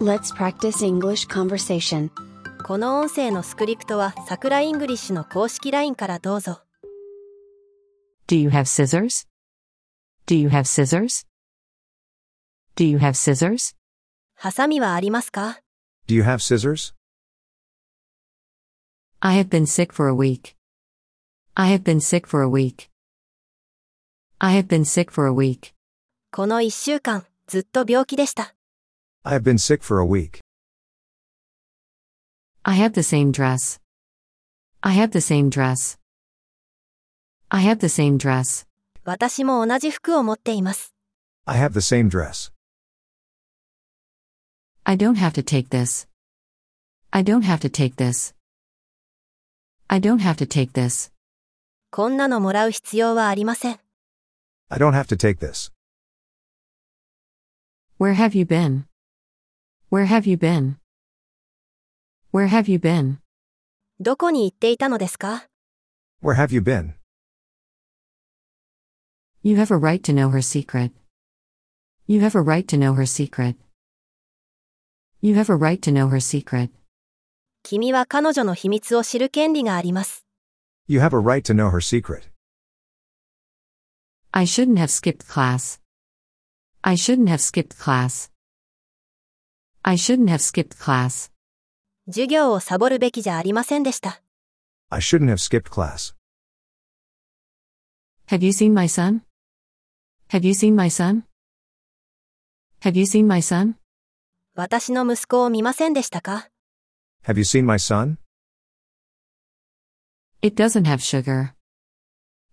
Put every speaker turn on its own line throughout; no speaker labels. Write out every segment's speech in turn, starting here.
Let's practice English conversation.
この音声のスクリプトはさくらイングリッシュの公式 LINE からどうぞ。
Do you have scissors? Do you have scissors? Do you have scissors?
ハサミはありますか
Do you have scissors?
I have been sick for a week. I have been sick for a week. I have been sick for a week.
この一週間、ずっと病気でした。
I have been sick for a week.
I have the same dress. I have the same dress. I have the same dress.
私も同じ服を持っています。
I have the same dress.
I don't have to take this. I don't have to take this. I don't have to take this.
こんなのもらう必要はありません。
I don't have to take this.
Where have you been? Where have you been? Where have you been?
どこに行っていたのですか
Where have you been?
You have a right to know her secret. You have a right to know her secret. You have a right to know her secret.
君は彼女の秘密を知る権利があります。
You have a right to know her secret.
I shouldn't have skipped class. I shouldn't have skipped class. I shouldn't have skipped class.
授業をサボるべきじゃありませんでした。
I shouldn't have skipped class.
Have you seen my son? Have you seen my son? Have you seen my son?
私の息子を見ませんでしたか
Have you seen my son?
It doesn't have sugar.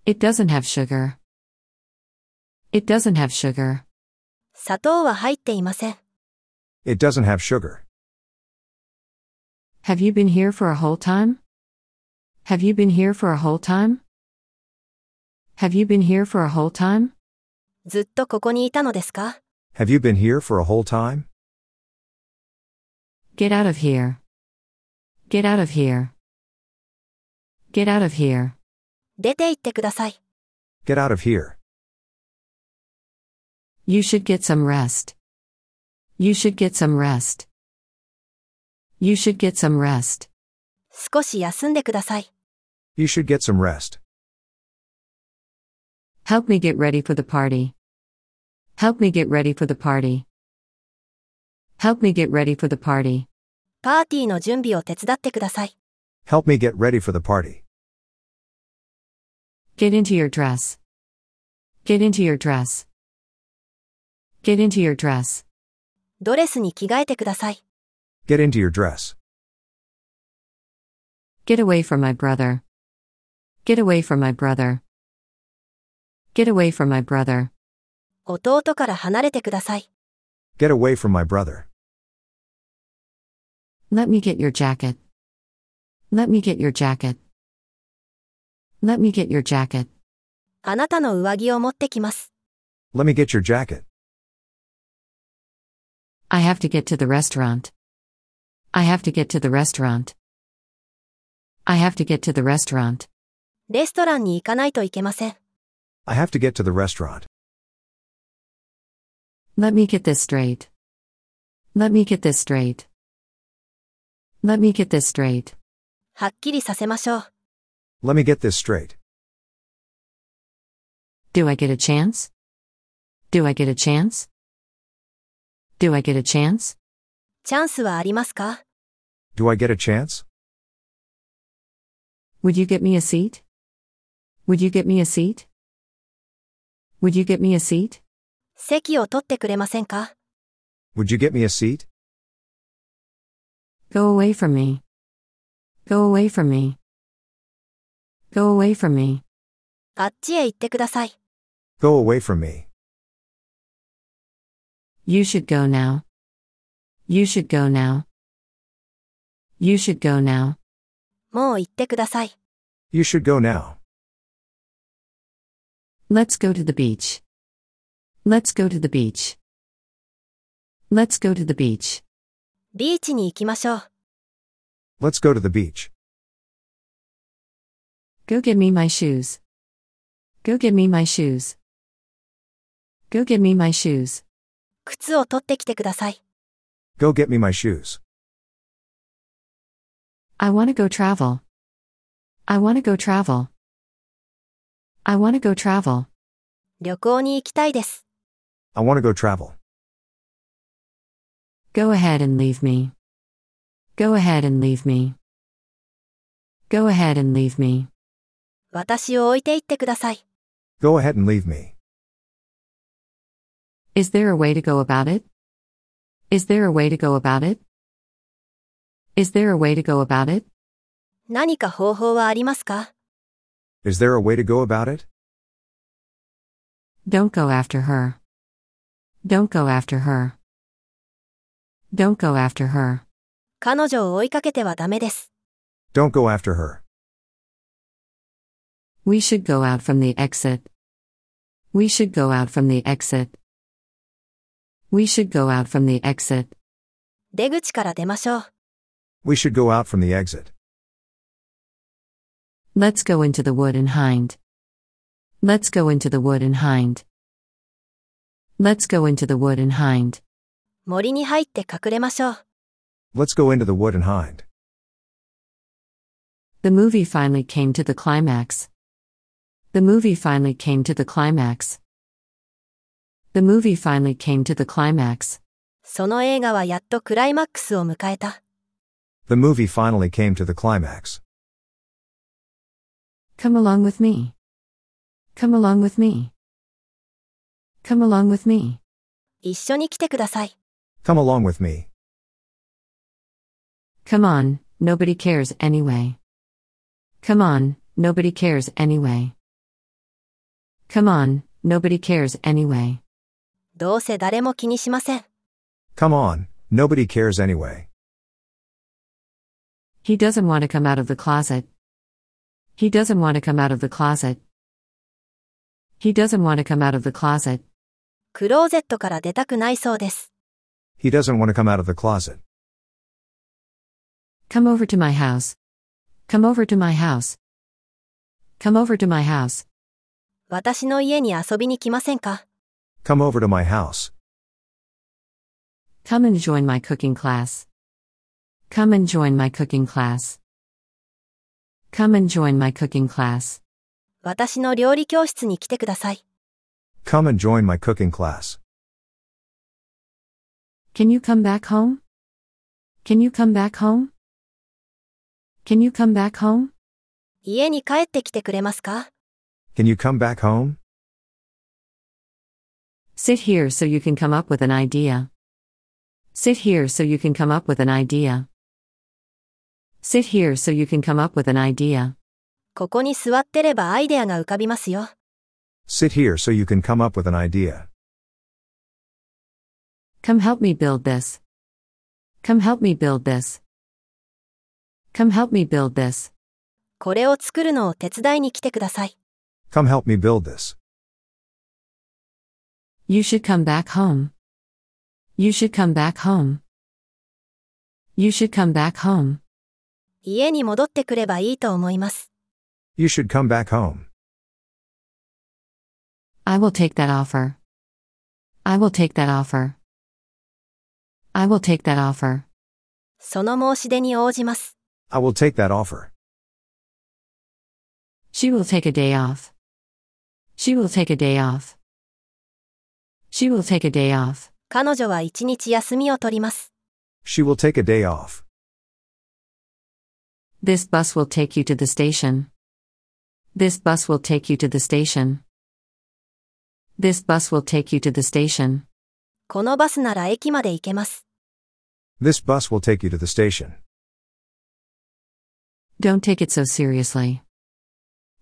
It doesn't have sugar. It doesn't have sugar.
砂糖は入っていません。
It doesn't have sugar.
Have you been here for a whole time? Have you been here for a whole time? Have you been here for a whole time?
ずっとここにいたのですか
Have you been here for a whole time?
Get out of here. Get out of here. Get out of here.
出て行ってください。
Get out of here.
You should get some rest. You should get some rest. You should get some rest.
少し休んでください。
You should get some rest.
Help me get ready for the party. Help me get ready for the party. Help me get ready for the party.
パーティーの準備を手伝ってください。
Help me get ready for the party.
Get into your dress. Get into your dress. Get into your dress.
ドレスに着替えてください。
Get into your dress.
Get away from my brother. Get away from my brother. Get away from my brother.
弟から離れてください。
Get away from my brother.
Let me get your jacket. Let me get your jacket. Let me get your jacket.
あなたの上着を持ってきます。
Let me get your jacket.
I have to get to the restaurant. I have to get to the restaurant. I have to get to the restaurant.
レストランに行かないといけません。
I have to get to the restaurant.
Let me get this straight. Let me get this straight. Let me get this straight.
はっきりさせましょう。
Let me get this straight.
Do I get a chance? Do I get a chance? Do I get a chance?
チャンスはありますか
Do I get a chance?
Would you get me a seat? Would you get me a seat? Would you get me a seat?
席を取ってくれませんか
Would you get me a seat?
Go away from me. Go away from me. Go away from me.
あっちへ行ってください。
Go away from me.
You should go now. You should go now. You should go now.
もう行ってください。
You should go now.
Let's go to the beach. Let's go to the beach. Let's go to the beach.
ビーチに行きましょう。
Let's go to the beach.
Go get me my shoes. Go get me my shoes. Go get me my shoes.
靴を取ってきてください。
Go get me my shoes.
I want to go travel. I want to go travel. I want to go travel.
旅行に行きたいです。
I want to go travel.
Go ahead and leave me. Go ahead and leave me. Go ahead and leave me.
私を置いて行ってください。
Go ahead and leave me.
Is there a way to go about it? Is there a way to go about it? Is there a way to go about it?
何か方法はありますか
Is there a way to go about it?
Don't go after her. Don't go after her. Don't go after her.
彼女を追いかけてはダメです。
Don't go after her.
We should go out from the exit. We should go out from the exit. We should go out from the exit.
出口から出ましょう。
We should go out from the exit.
Let's go into the wood and hind. Let's go into the wood and hind. Let's go into the wood and hind.
森に入って隠れましょう。
Let's go into the wood and hide.
The movie finally came to the climax. The movie finally came to the climax. The movie finally came to the climax.
その映画はやっとクライマックスを迎えた。
The movie finally came to the climax.
Come along with me. Come along with me. Come along with me.
一緒に来てください。
Come along with me.
Come on, nobody cares anyway. Come on, nobody cares anyway. Come on, nobody cares anyway.
どうせ誰も気にしません。
Come on, nobody cares anyway.
He doesn't want to come out of the closet. He doesn't want to come out of the closet. He doesn't want to come out of the closet.
クローゼットから出たくないそうです。
He doesn't want to come out of the closet.
Come over to my house. Come over to my house. Come over to my house.
私の家に遊びに来ませんか
Come over to my house.
Come and join my cooking class. Come and join my cooking class. Come and join my cooking class.
私の料理教室に来てください。
Come and join my cooking class.
Can you come back home? Can you come back home? Can you come back home?
家に帰ってきてくれますか
Can you come back home?
Sit here so you can come up with an idea. Sit here so you can come up with an idea. Sit here so you can come up with an idea.
ここに座ってればアイデアが浮かびますよ。
Sit here so you can come up with an idea.
Come help me build this. Come help me build this. Come help me build this.
これを作るのを手伝いに来てください。
Come help me build this.
You should come back home. You should come back home. You should come back home.
家に戻ってくればいいと思います。
You should come back home.
I will take that offer. I will take that offer. I will take that offer.
その申し出に応じます。
I will take that offer.
She will take a day off. She will take a day off. She will take a day off.
彼女は一日休みを取ります。
She will take a day off.
This bus will take you to the station. This bus will take you to the station. This bus will take you to the station.
このバスなら駅まで行けます。
This bus will take you to the station.
Don't take it so seriously.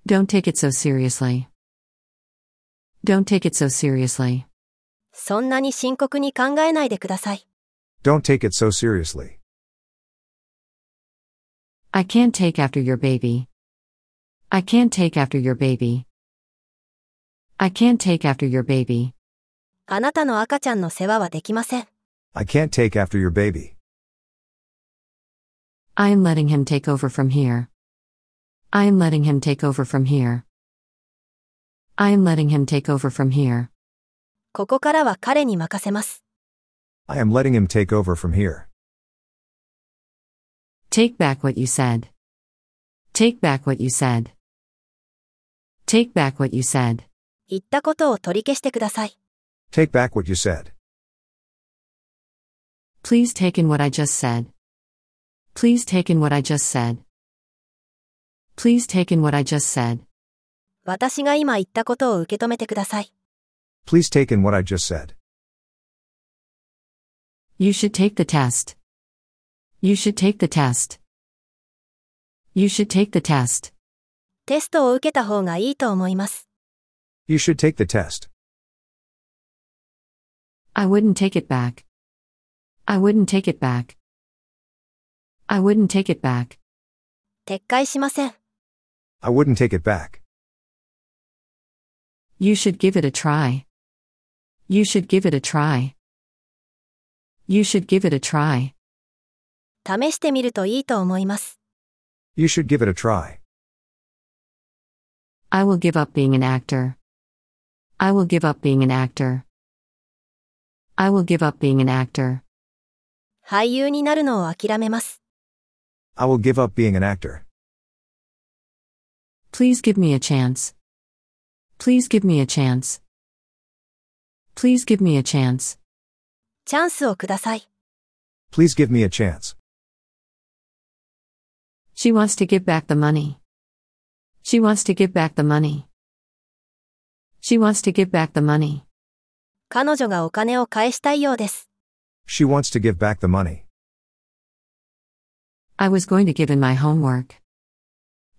Don't take it so seriously. Don't take it so seriously.
そんなに深刻に考えないでください。
Don't take it so seriously.
I can't take after your baby. I can't take after your baby. I can't take after your baby.
あなたの赤ちゃんの世話はできません。
I can't take after your baby.
I am letting him take over from here. I am letting him take over from here. I am letting him take over from here.
ここからは彼に任せます。
I am letting him take over from here.
Take back what you said. Take back what you said. Take back what you said.
言ったことを取り消してください。
Take back what you said.
Please take in what I just said. Please take in what I just said. Please take in what I just said.
私が今言ったことを受け止めてください。
Please take in what I just said.
You should take the test. You should take the test. You should take the test.
テストを受けた方がいいと思います。
You should take the test.
I wouldn't take it back. I wouldn't take it back. I wouldn't take it back.
撤回しません。
I wouldn't take it back.
You should give it a try. You should give it a try. You should give it a try.
試してみるといいと思います。
You should give it a try.
I will give up being an actor. I will give up being an actor. I will give up being an actor.
俳優になるのを諦めます。
I will give up being an actor.
Please give me a chance. Please give me a chance. Please give me a chance.
チャンスをください。
Please give me a chance.
She wants to give back the money. She wants to give back the money. She wants to give back the money.
彼女がお金を返したいようです。
She wants to give back the money.
I was going to give in my homework.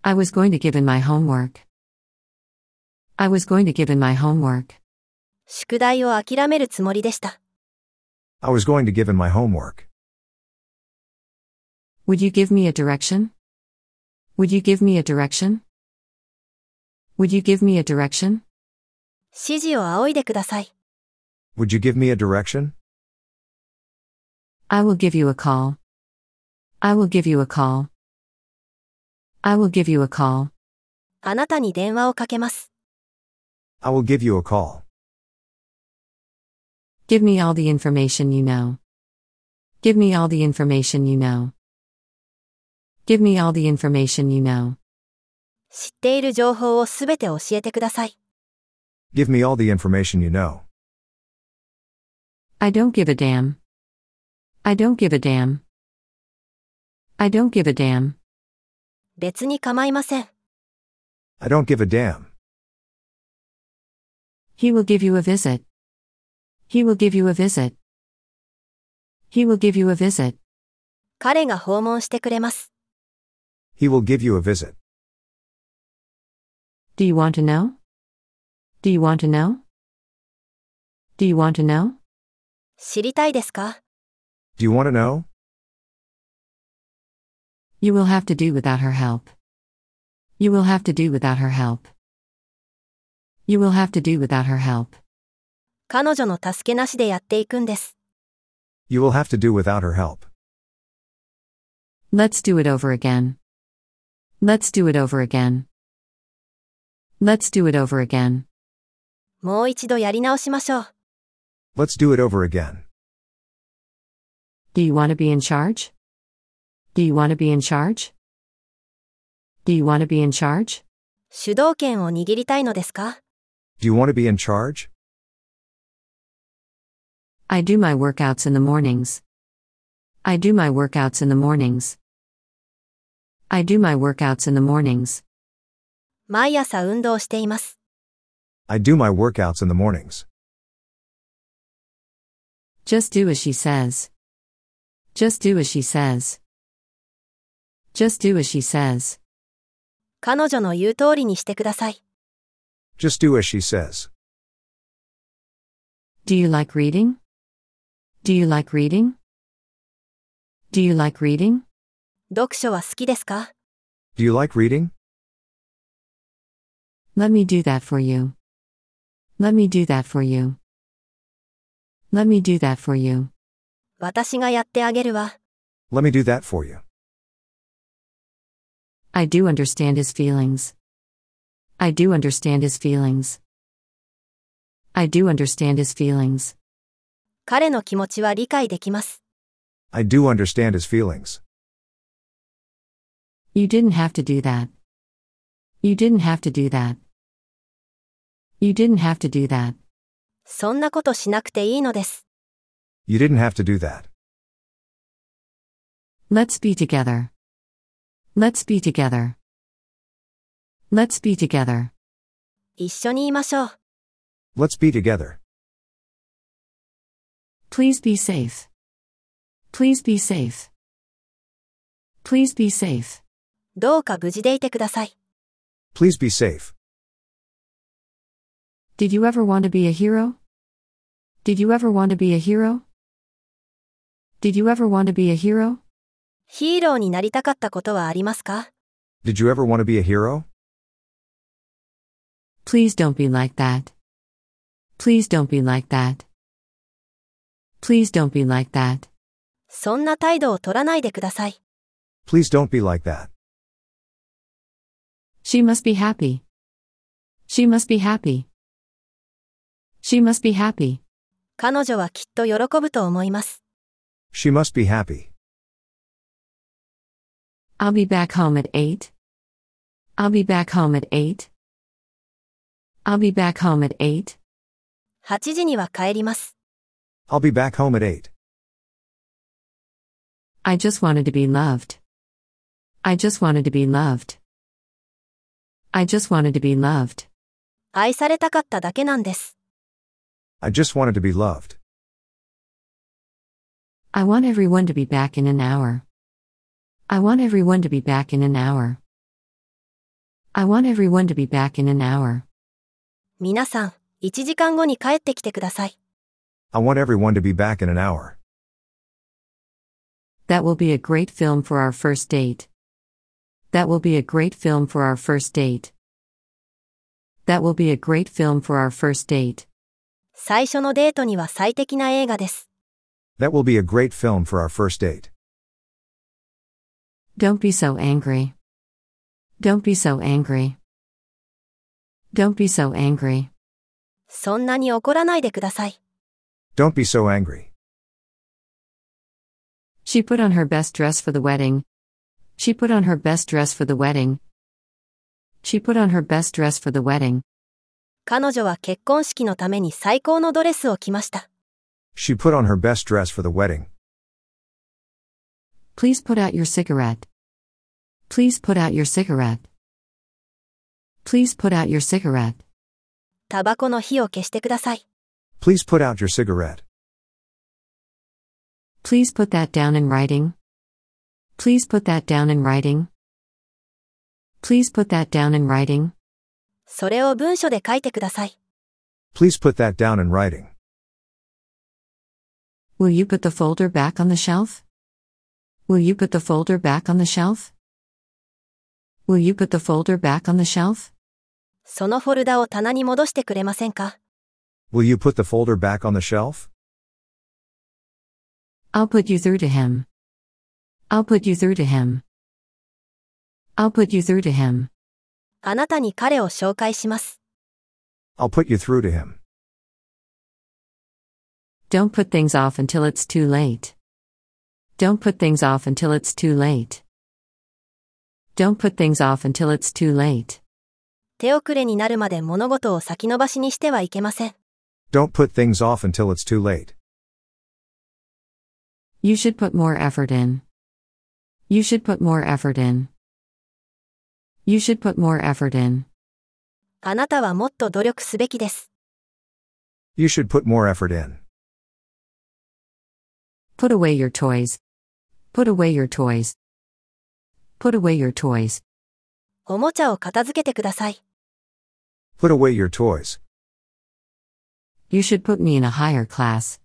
I was going to give in my homework. I was going to give in my homework.
宿題を諦めるつもりでした。
I was going to give in my homework.
Would you give me a direction? Would you give me a direction? Would you give me a direction?
指示を仰いでください。
Would you give me a direction?
I will give you a call. I will give you a call. I will give you a call.
あなたに電話をかけます。
I will give you a call.
Give me all the information you know. Give me all the information you know. Give me all the information you know.
知っている情報をすべて教えてください。
Give me all the information you know.
I don't give a damn. I don't give a damn. I don't give a damn.
別に構いません。
I don't give a damn.
He will give you a visit. He will give you a visit. He will give you a visit.
彼が訪問してくれます。
He will give you a visit.
Do you want to know? Do you want to know? Do you want to know?
知りたいですか
Do you want to know?
You will have to do without her help. You will have to do without her help. You will have to do without her help.
彼女の助けなしでやっていくんです。
You will have to do without her help.
Let's do it over again. Let's do it over again. Let's do it over again.
もう一度やり直しましょう。
Let's do it over again.
Do you want to be in charge? Do you want to be in charge? Do you want to be in charge?
主導権を握りたいのですか
Do you want to be in charge?
I do my workouts in the mornings. I do my workouts in the mornings. I do my workouts in the mornings.
毎朝運動しています。
I do my workouts in the mornings.
Just do as she says. Just do as she says. Just do as she says.
彼女の言う通りにしてください。
Just do as she says.
Do you like reading? Do you like reading? Do you like reading?
読書は好きですか
Do you like reading?
Let me do that for you. Let me do that for you. Let me do that for you.
私がやってあげるわ。
Let me do that for you.
I do understand his feelings. I do understand his feelings. I do understand his feelings.
彼の気持ちは理解できます。
I do understand his feelings.
You didn't have to do that. You didn't have to do that. You didn't have to do that.
そんなことしなくていいのです。
You didn't have to do that.
Let's be together. Let's be together. Let's be together.
一緒にいましょう。
Let's be together.
Please be safe. Please be safe. Please be safe.
どうか無事でいてください。
Please be safe.
Did you ever want to be a hero? Did you ever want to be a hero? Did you ever want to be a hero?
ヒーローになりたかったことはありますか
Did you ever want to be a hero?
Please don't be like that. Please don't be like that. Please don't be like that.
そんな態度を取らないでください。
Please don't be like that.
She must be happy. She must be happy. She must be happy.
彼女はきっと喜ぶと思います。
She must be happy.
I'll be back home at 8. I'll be back home at 8. I'll be back home at 8.
8時には帰ります。
I'll be back home at 8.
I just wanted to be loved. I just wanted to be loved. I just wanted to be loved.
愛されたかっただけなんです。
I just wanted to be loved.
I want everyone to be back in an hour. I want everyone to be back in an hour. I want everyone to be back in an hour.
皆さん、1時間後に帰ってきてください。
I want everyone to be back in an hour.
That will be a great film for our first date. That will be a great film for our first date. That will be a great film for our first date.
最初のデートには最適な映画です。
That will be a great film for our first date.
Don't be so angry. Don't be so angry. Don't be so angry.
そんなに怒らないでください。
Don't be so angry.
She put on her best dress for the wedding. She put on her best dress for the wedding. She put on her best dress for the wedding.
彼女は結婚式のために最高のドレスを着ました。
She put on her best dress for the wedding.
Please put out your cigarette. Please put out your cigarette. Please put out your cigarette.
タバコの火を消してください。
Please put out your cigarette.
Please put that down in writing. Please put that down in writing. Please put that down in writing.
それを文書で書いてください。
Please put that down in writing.
Will you put the folder back on the shelf? Will you put the folder back on the shelf? Will you put the folder back on the shelf?
そのフォルダを棚に戻してくれませんか
Will you put the folder back on the shelf?
I'll put you through to him. I'll put you through to him. I'll put you through to him.
あなたに彼を紹介します。
I'll put you through to him.
Don't put things off until it's too late. Don't put things off until it's too late. Don't put things off until it's too late.
手遅れになるまで物事を先延ばしにしてはいけません。
Don't put things off until it's too late.
You should put more effort in. You should put more effort in. You should put more effort in.
あなたはもっと努力すべきです。
You should put more effort in.
Put away your toys. Put away your toys. Put away your toys.
おもちゃを片付けてください。
Put away your toys.
You should put me in a higher class.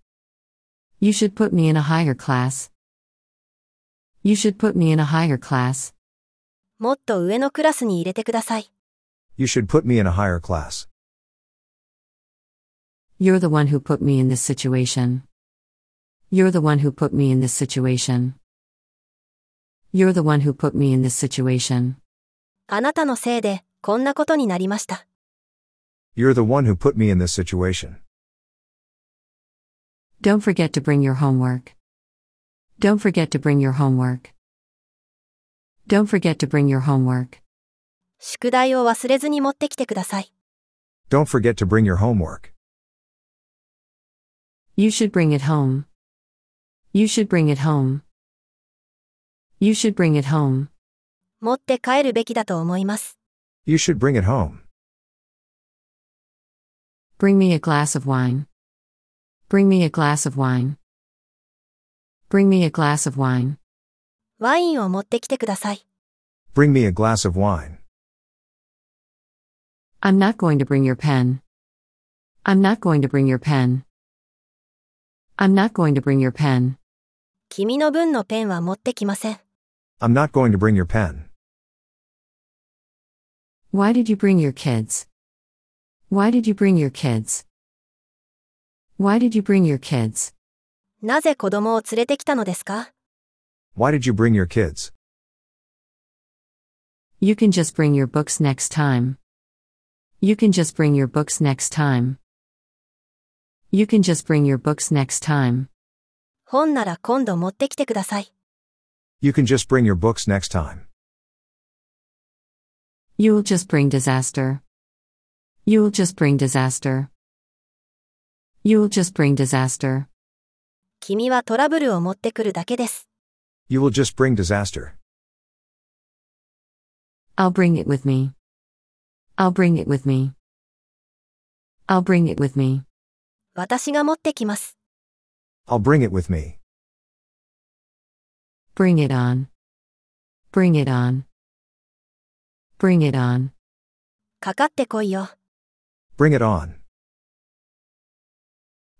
You should put me in a higher class. You should put me in a higher class.
もっと上のクラスに入れてください。
You should put me in a higher class.
You're the one who put me in this situation. You're the one who put me in this situation. You're the one who put me in this situation.
あなたのせいで、こんなことになりました。
You're the one who put me in this situation.
Don't forget to bring your homework. Don't forget to bring your homework. Don't forget to bring your homework.
宿題を忘れずに持ってきてください。
Don't forget to bring your homework.
You should bring it home. You should bring it home. You should bring it home.
持って帰るべきだと思います。
You should bring it home.
Bring me a glass of wine. Bring me a glass of wine. Bring me a glass of wine.
ワインを持ってきてください。
Bring me a glass of wine.
I'm not going to bring your pen. I'm not going to bring your pen. I'm not going to bring your pen.
君の分のペンは持ってきません。
I'm not going to bring your pen.
Why did you bring your kids? Why did you bring your kids? Why did you bring your kids?
なぜ子供を連れてきたのですか
Why did you bring your kids?
You can just bring your books next time. You can just bring your books next time. You can just bring your books next time.
本なら今度持ってきてください。
You can just bring your books next time.
You will just bring disaster. You will just bring disaster. You will just bring disaster.
君はトラブルを持ってくるだけです。
You will just bring disaster.
I'll bring it with me. I'll bring it with me. I'll bring it with me.
私が持ってきます。
I'll bring it with me.
Bring it on. Bring it on. Bring it on.
かかってこいよ。
Bring it on.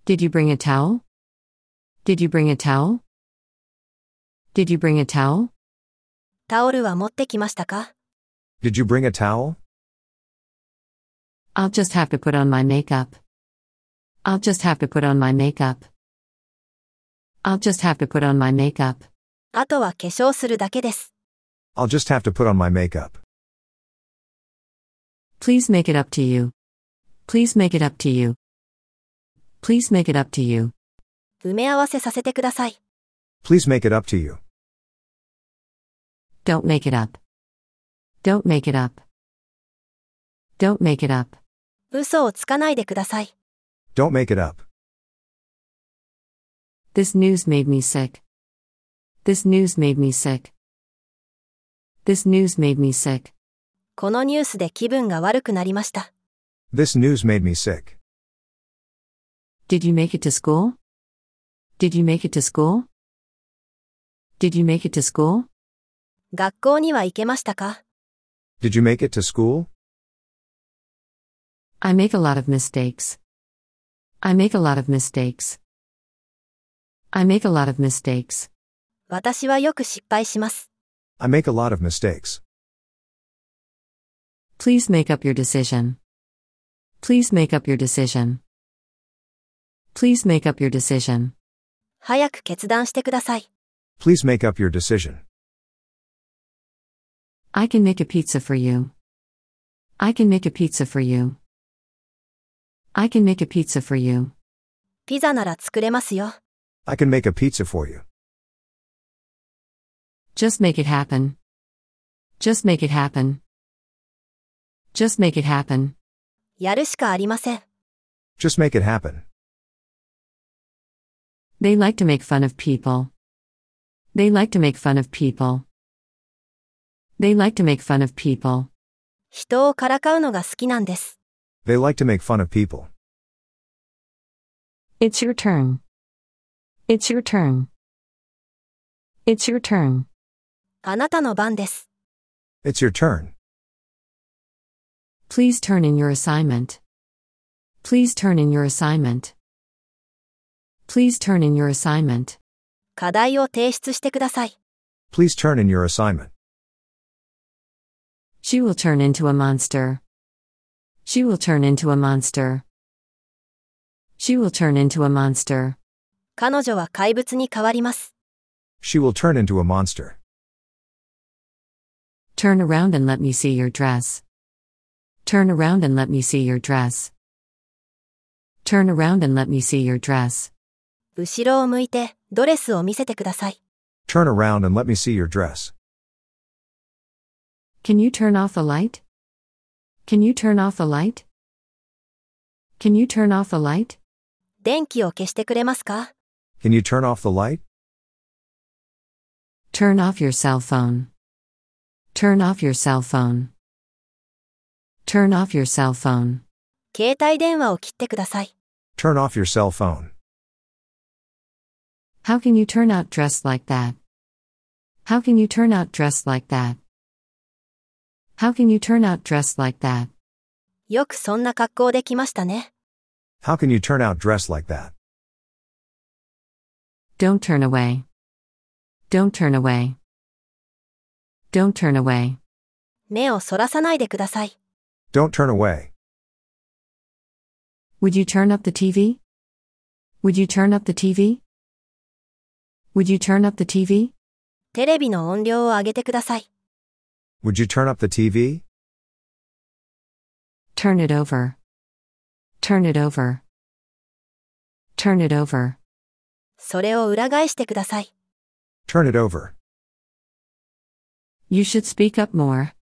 Did you bring a towel? Did you bring a towel? Did you bring a towel?
タオルは持ってきましたか
Did you bring a towel?
I'll just have to put on my makeup. I'll just have to put on my makeup. I'll just have to put on my makeup.
あとは化粧するだけです。
I'll just have to put on my makeup.
Please make it up to you. Please make it up to you. Please make it up to you.
埋め合わせさせてください。
Please make it up to you.
Don't make it up. Don't make it up. Don't make it up.
嘘をつかないでください。
Don't make it up.
This news made me sick. This news made me sick. This news made me sick.
このニュースで気分が悪くなりました。
This news made me sick.
Did you make it to school? Did you make it to school? Did you make it to school?
学校には行けましたか
Did you make it to school?
I make a lot of mistakes. I make a lot of mistakes. I make a lot of mistakes.
私はよく失敗します。
I make a lot of mistakes.
Please make up your decision. Please make up your decision. Please make up your decision.
早く決断してください。
Please make up your decision.
I can make a pizza for you. I can make a pizza for you. I can make a pizza for you.
ピザなら作れますよ。
I can make a pizza for you.
Just make it happen. Just make it happen. Just make it happen.
やるしかありません。
Just make it happen.
They like to make fun of people. They like to make fun of people. They like to make fun of people.
人をからかうのが好きなんです。
They like to make fun of people.
It's your turn. It's your turn. It's your turn.
あなたの番です。
It's your turn.
Please turn in your assignment. Please turn in your assignment. Please turn in your assignment.
課題を提出してください。
Please turn in your assignment.
She will turn into a monster. She will turn into a monster. She will turn into a monster.
彼女は怪物に変わります。
She will turn into a monster.
Turn around and let me see your dress. Turn around and let me see your dress. Turn around and let me see your dress.
後ろを向いて、ドレスを見せてください。
Turn around and let me see your dress.
Can you turn off the light? Can you turn off the light? Can you turn off the light?
電気を消してくれますか
Can you turn off the light?
Turn off your cell phone. Turn off your cell phone. Turn off your cell phone.
携帯電話を切ってください。
Turn off your cell phone.
How can you turn out dressed like that? How can you turn out dressed like that? How can you turn out dressed like that?
よくそんな格好で来ましたね。
How can you turn out dressed like that?
Don't turn away. Don't turn away. Don't turn away.
目をそらさないでください。
Don't turn away.
Would you turn up the TV? Would you turn up the TV? Would you turn up the TV?
テレビの音量を上げてください。
Would you turn up the TV?
Turn it over. Turn it over. Turn it over.
それを裏返してください。
Turn it over.
You should speak up more.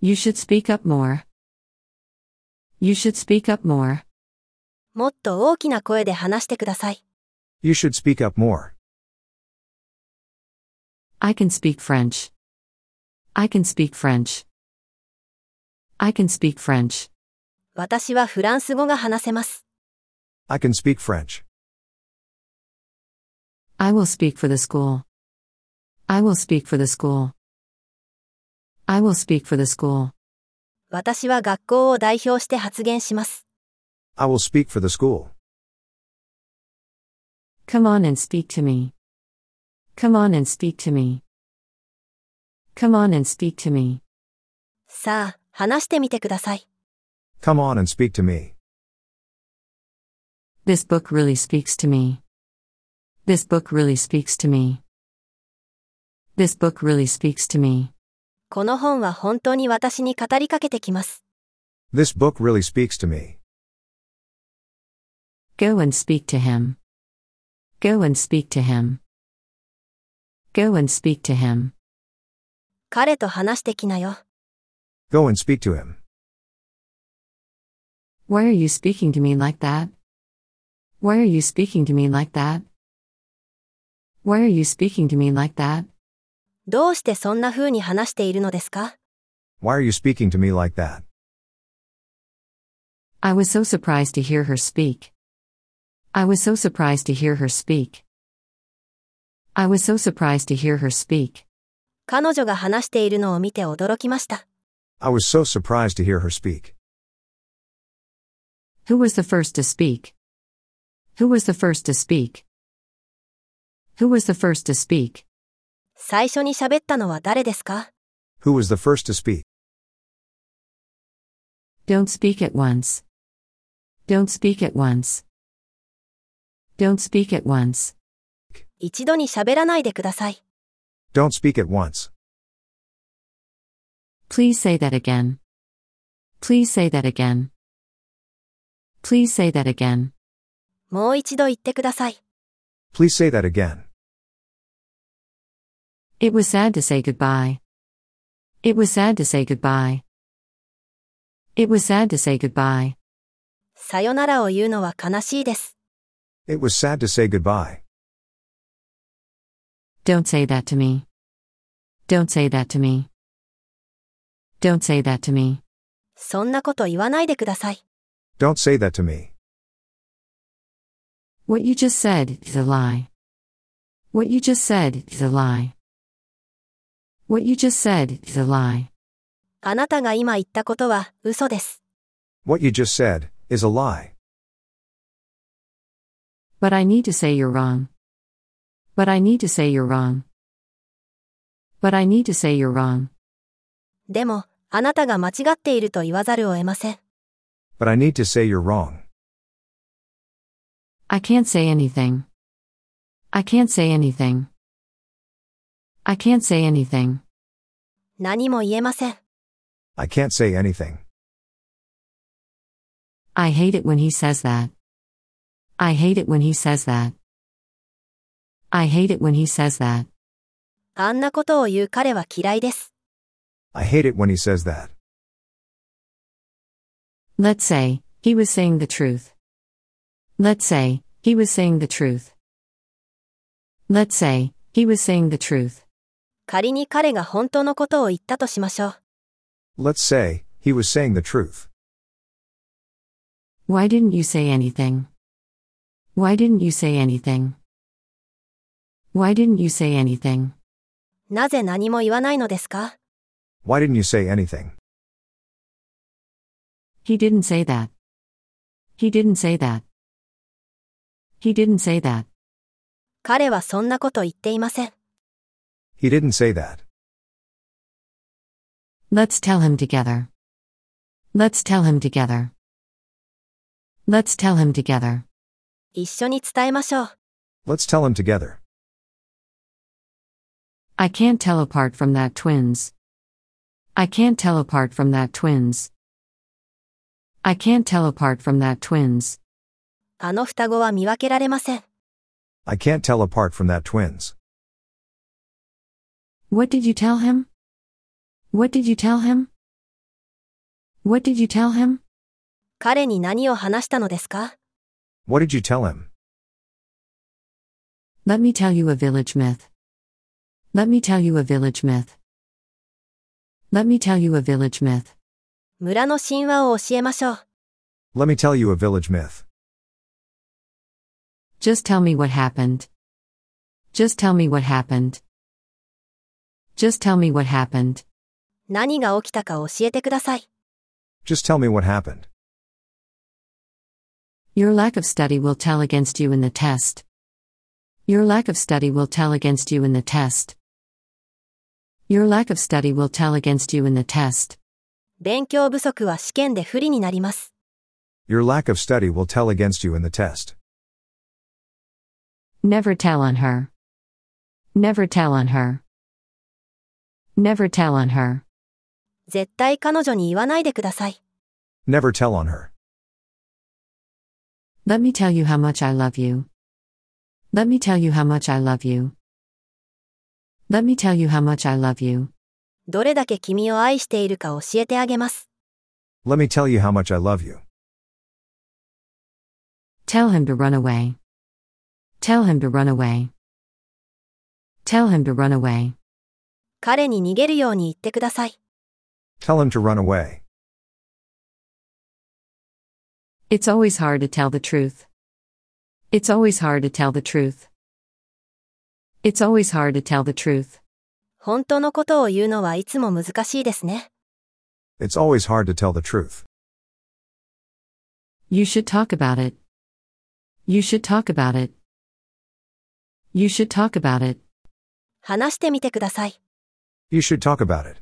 You should speak up more. You should speak up more.
もっと大きな声で話してください。
You should speak up more.
I can speak French. I can speak French. I can speak French.
私はフランス語が話せます。
I can speak French.
I will speak for the school. I will speak for the school. I will speak for the school.
私は学校を代表して発言します。
I will speak for the school.
Come on and speak to me. Come on and speak to me. Come on and speak to me.
さあ、話してみてください。
Come on and speak to me.
This book really speaks to me. This book really speaks to me. This book really speaks to me.
この本は本当に私に語りかけてきます。
This book really speaks to me.
Go and speak to him. Go and speak to him. Go and speak to him.
彼と話してきなよ。
Go and speak to him.
Why are you speaking to me like that? Why are you speaking to me like that? Why are you speaking to me like that?
どうしてそんな風に話しているのですか
Why are you speaking to me like that?
I was so surprised to hear her speak. I was so surprised to hear her speak. I was so surprised to hear her speak.
彼女が話しているのを見て驚きました。
I was so surprised to hear her speak.
Who was the first to speak? Who was the first to speak? Who was the first to speak?
最初に喋ったのは誰ですか
Who was the first to speak?
Don't speak at once. Don't speak at once. Don't speak at once.
一度に喋らないでください。
Don't speak at once.
Please say that again. Please say that again. Please say that again.
もう一度言ってください。
Please say that again.
It was sad to say goodbye. It was sad to say goodbye. It was sad to say goodbye.
さよならを言うのは悲しいです。
It was sad to say goodbye.
Don't say that to me. Don't say that to me. Don't say that to me.
そんなこと言わないでください。
Don't say that to me.
What you just said is a lie. What you just said is a lie. What you just said is a lie.
あなたが今言ったことは嘘です。
What you just said is a lie.
But I need to say you're wrong. But I need to say you're wrong. But I need to say you're wrong.
でも、あなたが間違っていると言わざるを得ません。
But I need to say you're wrong.
I can't say anything. I can't say anything. I can't say anything.
何も言えません。
I can't say anything.
I hate it when he says that. I hate it when he says that. I hate it when he says that.
あんなことを言う彼は嫌いです。
I hate it when he says that.
Let's say, he was saying the truth. Let's say, he was saying the truth. Let's say, he was saying the truth.
仮に彼が本当のことを言ったとしましょう。
Let's say, he was saying the truth.
Why didn't you say anything? Why didn't you say anything? Why didn't you say anything?
なぜ何も言わないのですか
Why didn't you say anything?
He didn't say that. He didn't say that. He didn't say that.
彼はそんなこと言っていません。
He didn't say that.
Let's tell him together. Let's tell him together. Let's tell him together.
一緒に伝えましょう。
Let's tell him together.
I can't tell apart from that twins. I can't tell apart from that twins. I can't tell apart from that twins.
あの双子は見分けられません。
I can't tell apart from that twins.
What did you tell him? What did you tell him? What did you tell him?
彼に何を話したのですか
What did you tell him?
Let me tell you a village myth. Let me tell you a village myth. Let me tell you a village myth.
村の神話を教えましょう。
Let me tell you a village myth.
Just tell me what happened. Just tell me what happened. Just tell me what happened.
何が起きたか教えてください。
Just tell me what happened.
Your lack of study will tell against you in the test. Your lack of study will tell against you in the test. Your lack of study will tell against you in the test.
勉強不足は試験で不利になります。
Your lack of study will tell against you in the test.
Never tell on her. Never tell on her. Never tell on her.
絶対彼女に言わないでください。
Never tell on her.
Let me tell you how much I love you. Let me tell you how much I love you. Let me tell you how much I love you.
どれだけ君を愛しているか教えてあげます。
Let me tell you how much I love you.
Tell him to run away. Tell him to run away. Tell him to run away.
彼に逃げるように言ってください。
Tell him to run away.
It's always hard to tell the truth. It's always hard to tell the truth. It's always hard to tell the truth.
本当のことを言うのはいつも難しいですね。
It's always hard to tell the truth.
You should talk about it. You should talk about it. You should talk about it.
話してみてください。
You should talk about it.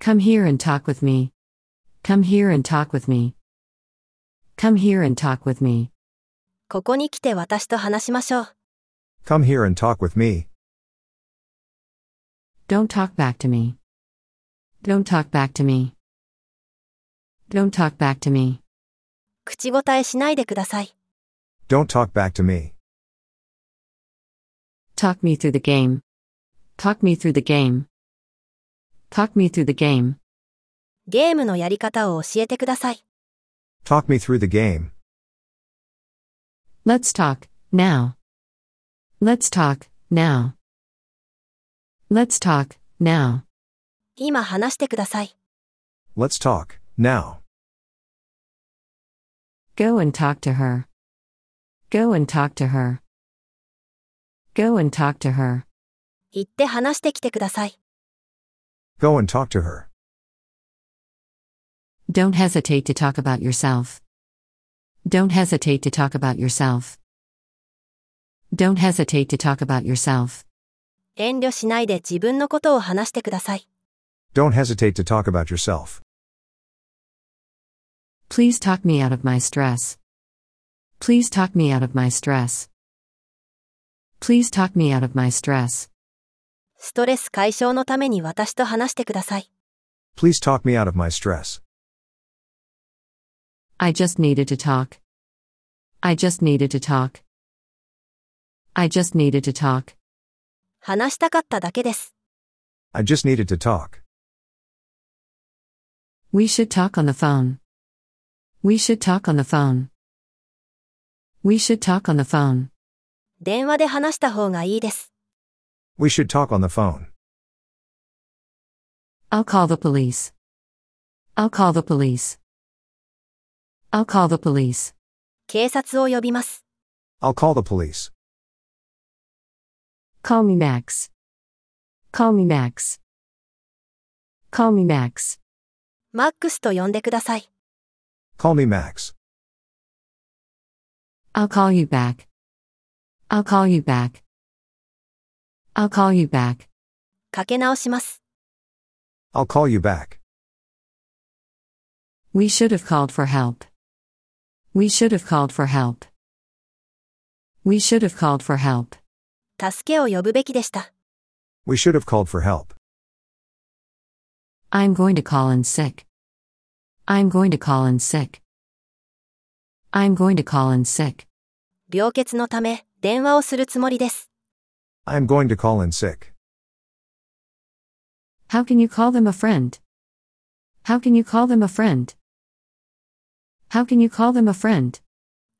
Come here and talk with me. Come here and talk with me. Come here and talk with me.
ここに来て私と話しましょう。
Come here and talk with me.
Don't talk back to me. Don't talk back to me. Don't talk back to me.
口答えしないでください。
Don't talk back to me.
Talk me through the game. Talk me through the game. Talk me through the game.
ゲームのやり方を教えてください。
Talk me through the game.
Let's talk, now. Let's talk, now. Let's talk, now.
今話してください。
Let's talk, now.
Go and talk to her. Go and talk to her. Go and talk to her.
行って話してきてください。
Go and talk to her.
Don't hesitate to talk about yourself. Don't hesitate to talk about yourself. Don't hesitate to talk about yourself.
遠慮しないで自分のことを話してください。
Don't hesitate to talk about yourself.
Please talk me out of my stress. Please talk me out of my stress. Please talk me out of my stress.
ストレス解消のために私と話してください。
Please talk me out of my stress.
I just needed to talk. I just needed to talk. I just needed to talk.
話したかっただけです。
I just needed to talk.
We should talk on the phone. We should talk on the phone. We should talk on the phone.
電話で話した方がいいです。
We should talk on the phone.
I'll call the police. I'll call the police. I'll call the police.
警察を呼びます。
I'll call the police.
Call me Max. Call me Max. Call me Max.
マックスと呼んでください。
Call me Max.
I'll call you back. I'll call you back. I'll call you back.
かけ直します。
I'll call you back.
We should have called for help. We should have called for help. We should have called for help.
助けを呼ぶべきでした。
We should have called for help.
I'm going to call in sick. I'm going to call in sick. I'm going to call in sick.
病欠のため、電話をするつもりです。
I am going to call in sick.
How can you call them a friend? How can you call them a friend? How can you call them a friend?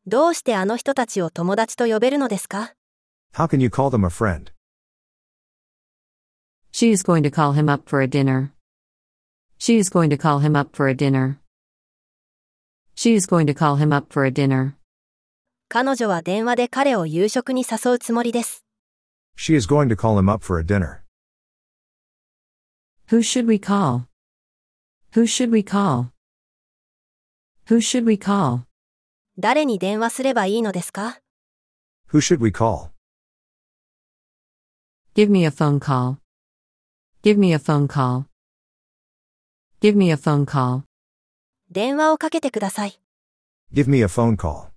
どうしてあの人たちを友達と呼べるのですか
How can you call them a friend?
She is going to call him up for a dinner. She is going to call him up for a dinner. She is going to call him up for a dinner.
彼女は電話で彼を夕食に誘うつもりです。
She is going to call him up for a dinner.
Who should we call? Who should we call? Who should we call?
誰に電話すればいいのですか
Who should we call?
Give me a phone call. Give me a phone call. Give me a phone call.
電話をかけてください。
Give me a phone call.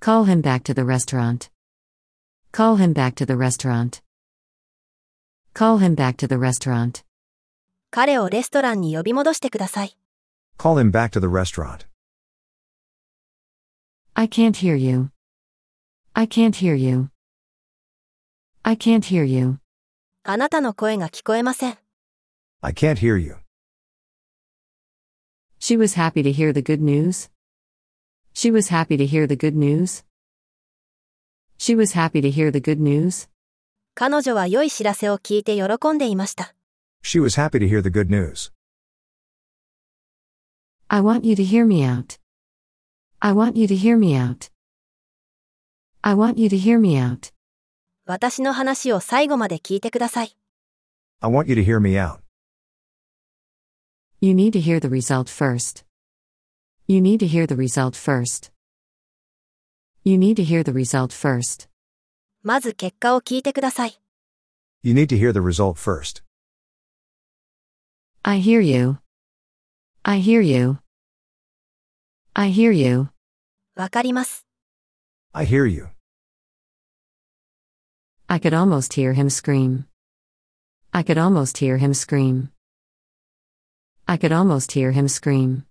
Call him back to the restaurant. Call him back to the restaurant. Call him back to the restaurant.
彼をレストランに呼び戻してください。
Call him back to the restaurant.
I can't hear you. I can't hear you. I can't hear you.
あなたの声が聞こえません。
I can't hear you.
She was happy to hear the good news. She was happy to hear the good news. She was happy to hear the good news.
彼女は良い知らせを聞いて喜んでいました。
She was happy to hear the good news.
I want you to hear me out. I want you to hear me out. I want you to hear me out.
私の話を最後まで聞いてください。
I want you to hear me out.
You need to hear the result first. You need to hear the result first. You need to hear the result first.
まず結果を聞いてください。
You need to hear the result first.
I hear you. I hear you. I hear you.
わかります。
I hear you.
I could almost hear him scream. I could almost hear him scream. I could almost hear him scream.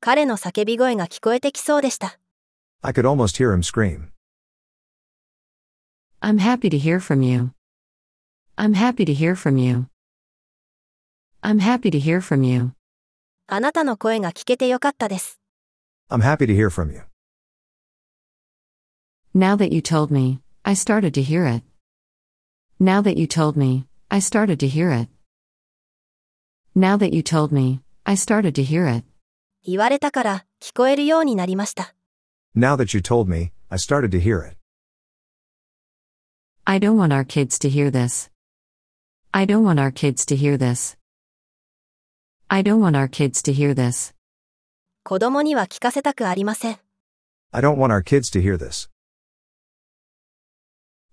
彼の叫び声が聞こえてきそうでした。
I could almost hear him scream.
I'm happy to hear from you. I'm happy to hear from you. I'm happy to hear from you.
あなたの声が聞けてよかったです。
I'm happy to hear from you.
Now that you told me, I started to hear it. Now that you told me, I started to hear it. Now that you told me, I started to hear it.
言われたから聞こえるようになりました。
Now that you told me, I started to hear it.
I don't want our kids to hear this. I don't want our kids to hear this. I don't want our kids to hear this.
子供には聞かせたくありません。
I don't want our kids to hear this.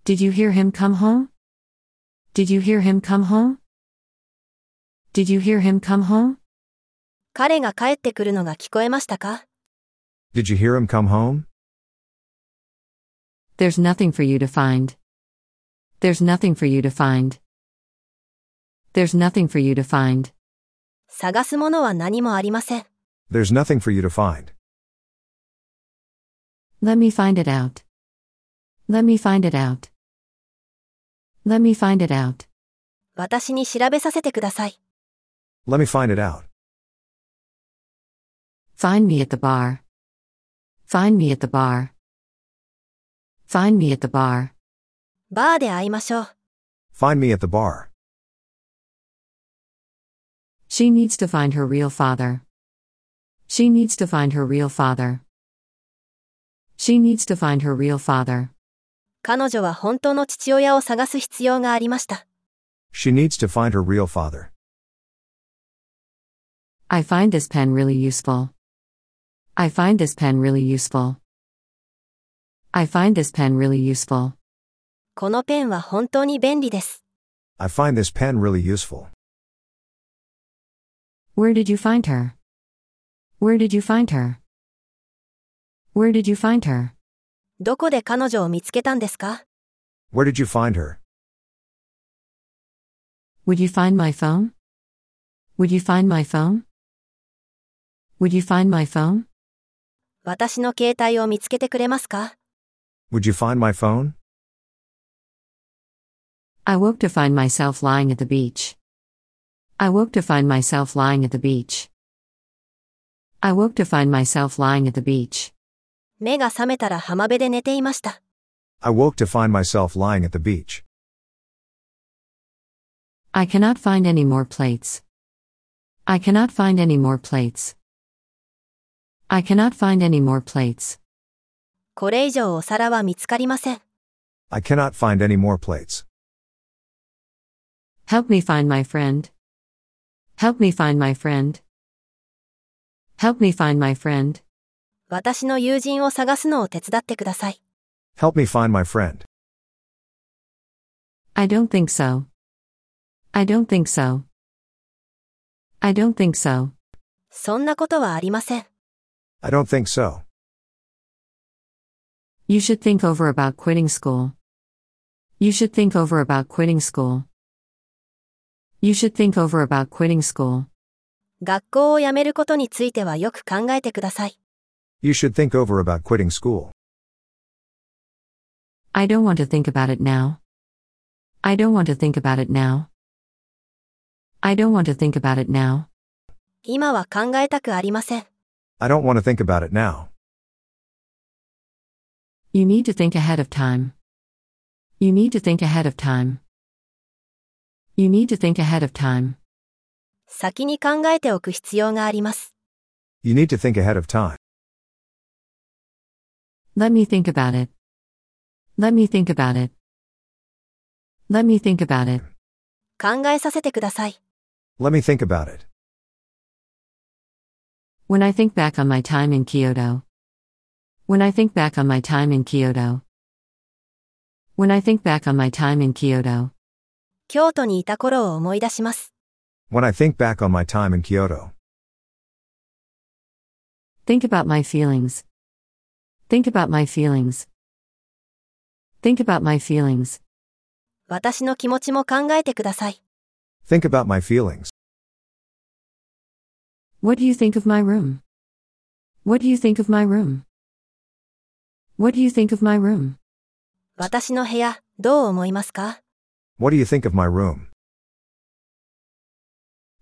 Did you hear him come home? Did you hear him come home? Did you hear him come home?
彼が帰ってくるのが聞こえましたか
Did you hear him come home?
There's nothing for you to find. There's nothing for you to find. There's nothing for you to find.
探すものは何もありません。
There's nothing for you to find.
Let me find it out. Let me find it out. Let me find it out.
私に調べさせてください。
Let me find it out.
Find me at the bar. Find me at the bar. Find me at the bar.
バーで会いましょう。
Find me at the bar.
She needs to find her real father. She needs to find her real father. She needs to find her real father.
彼女は本当の父親を探す必要がありました。
She needs to find her real father.
I find this pen really useful. I find this pen really useful. I find this pen really useful.
このペンは本当に便利です。
I find this pen really useful.
Where did you find her? Where did you find her? Where did you find her?
どこで彼女を見つけたんですか
Where did you find her?
Would you find my phone? Would you find my phone? Would you find my phone?
私の携帯を見つけてくれますか
Would you find my phone?
I woke to find myself lying at the beach. I woke to find myself lying at the beach. I woke to find myself lying at the beach.
目が覚めたら浜辺で寝ていました。
I woke to find myself lying at the beach.
I cannot find any more plates. I cannot find any more plates. I cannot find any more plates.
これ以上お皿は見つかりません。
I cannot find any more plates.
Help me find my friend. Help me find my friend. Help me find my friend.
私の友人を探すのを手伝ってください。
Help me find my friend.
I don't think so. I don't think so. I don't think so.
そんなことはありません。
I don't think so.
You should think over about quitting school. You should think over about quitting school. You should think over about quitting school.
学校を辞めることについてはよく考えてください。
You should think over about quitting school.
I don't want to think about it now. I don't want to think about it now. I don't want to think about it now.
今は考えたくありません。
I don't want to think about it now.
You need to think ahead of time. You need to think ahead of time. You need to think ahead of time.
先に考えておく必要があります。
You need to think ahead of time.
Let me think about it. Let me think about it. Let me think about it.
考えさせてください。
Let me think about it.
When I think back on my time in Kyoto. When I think back on my time in Kyoto. When I think back on my time in Kyoto.
京都にいた頃を思い出します。
When I think back on my time in Kyoto.
Think about my feelings. Think about my feelings. Think about my feelings.
私の気持ちも考えてください。
Think about my feelings.
What do you think of my room? What do you think of my room? What do you think of my room?
私の部屋、どう思いますか
What do you think of my room?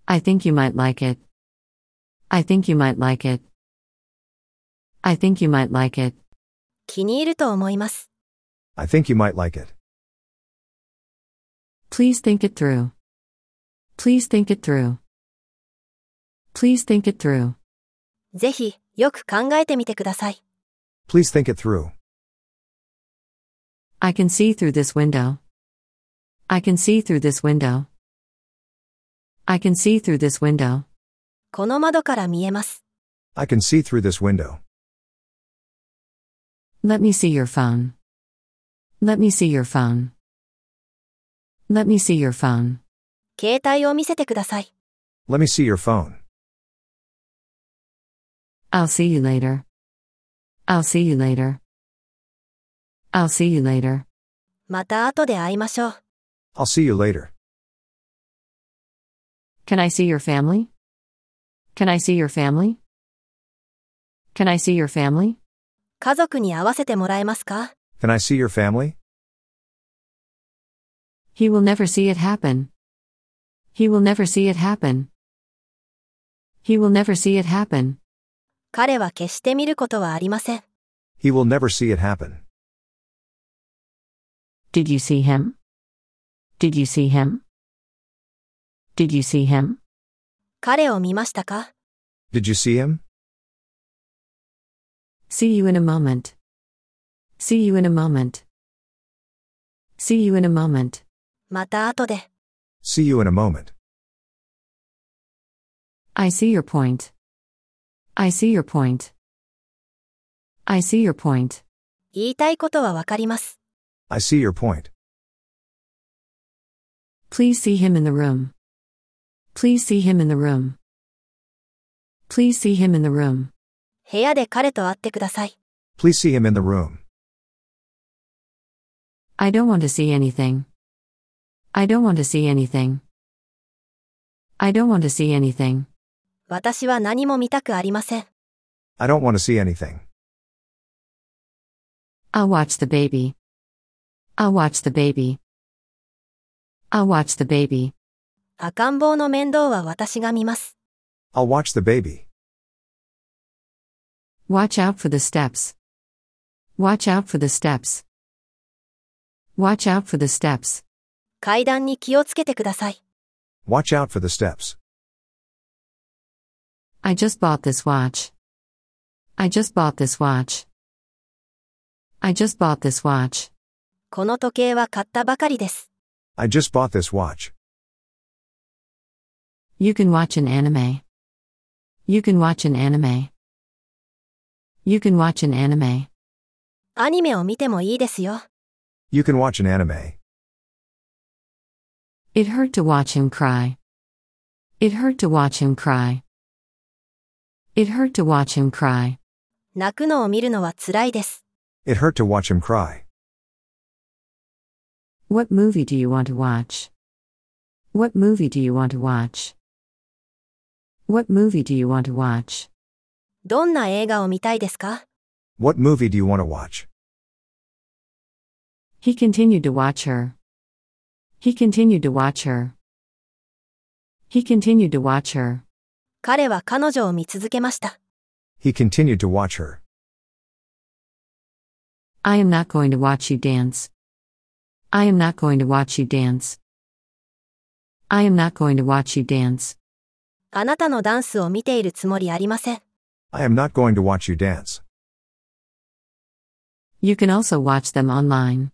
I think you might like it. I think you might like it. I think you might like it.
気に入ると思います。
I think you might like it.
Please think it through. Please think it through. Please think it through.
ぜひ、よく考えてみてください。
Please think it through.
I can see through this window. I can see through this window. I can see through this window.
この窓から見えます。
I can see through this window.
Let me see your phone. Let me see your phone. Let me see your phone.
携帯を見せてください。
Let me see your phone.
I'll see you later. I'll see you later. I'll see you later.
また後で会いましょう。
I'll see you later.
Can I see your family? Can I see your family? Can I see your family?
家族に会わせてもらえますか
Can I see your family?
He will never see it happen. He will never see it happen. He will never see it happen.
彼は決して見ることはありません。
He will never see it happen.
Did you see him? Did you see him? Did you see him?
彼を見ましたか
Did you see him?
See you in a moment. See you in a moment. See you in a moment.
また後で。
See you in a moment.
I see your point. I see your point. I see your point.
言いたいことはわかります。
I see your point.
Please see him in the room. Please see him in the room. Please see him in the room.
部屋で彼と会ってください。
Please see him in the room.
I don't want to see anything. I don't want to see anything. I don't want to see anything.
私は何も見たくありません。
I don't want to see anything.
I'll watch the baby. I'll watch the baby. I'll watch the baby.
赤ん坊の面倒は私が見ます。
I'll watch the baby.
Watch out for the steps. Watch out for the steps. Watch out for the steps.
階段に気をつけてください。
Watch out for the steps.
I just bought this watch. I just bought this watch. I just bought this watch.
この時計は買ったばかりです。
I just bought this watch.
You can watch an anime. You can watch an anime. You can watch an anime.
アニメを見てもいいですよ。
You can watch an anime.
It hurt to watch him cry. It hurt to watch him cry. It hurt to watch him cry.
泣くのを見るのは辛いです。
It hurt to watch him cry.
What movie do you want to watch? What movie do you want to watch? What movie do you want to watch?
どんな映画を見たいですか
What movie do you want to watch?
He continued to watch her. He continued to watch her. He continued to watch her.
彼は彼女を見続けました。
He continued to watch her.
I am not going to watch you dance. I am not going to watch you dance. I am not going to watch you dance.
あなたのダンスを見ているつもりありません。
I am not going to watch you dance.
You can also watch them online.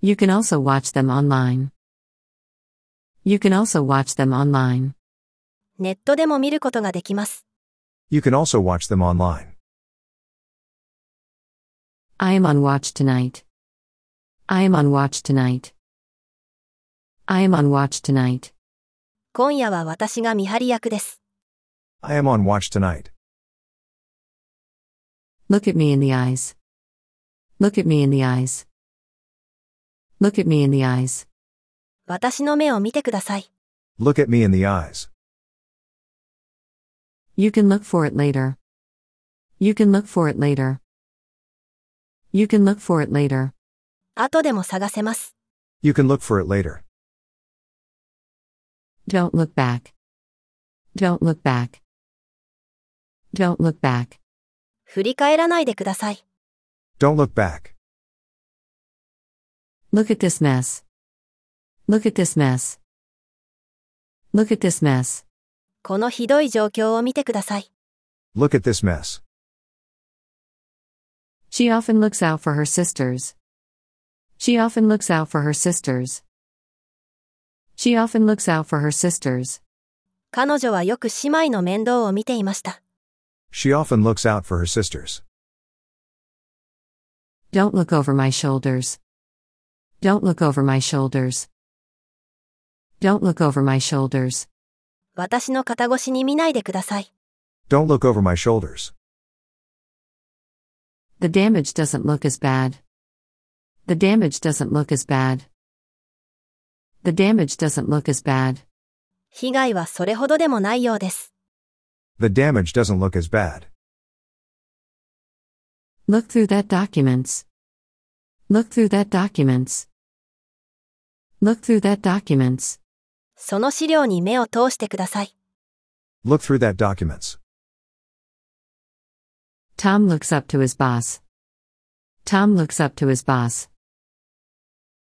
You can also watch them online. You can also watch them online.
ネットでも見ることができます。
You can also watch them online.
I am on watch tonight. I am on watch tonight. I am on watch tonight.
今夜は私が見張り役です。
I am on watch tonight.
Look at me in the eyes. Look at me in the eyes. Look at me in the eyes.
私の目を見てください。
Look at me in the eyes.
You can look for it later. You can look for it later. You can look for it later.
後でも探せます。
You can look for it later.
Don't look back. Don't look back. Don't look back.
振り返らないでください。
Don't look back.
Look at this mess. Look at this mess. Look at this mess.
このひどい状況を見てください。
Look at this mess.
She often looks out for her sisters. She often looks out for her sisters. She often looks out for her sisters.
彼女はよく姉妹の面倒を見ていました。
She often looks out for her sisters.
Don't look over my shoulders. Don't look over my shoulders. Don't look over my shoulders.
私の肩越しに見ないでください。
Don't look over my shoulders.
The damage doesn't look as bad. The damage doesn't look as bad. The damage doesn't look as bad.
被害はそれほどでもないようです。
The damage doesn't look as bad.
Look through that documents. Look through that documents. Look through that documents.
その資料に目を通してください。
Look through that documents.
Tom looks up to his boss. Tom looks up to his boss.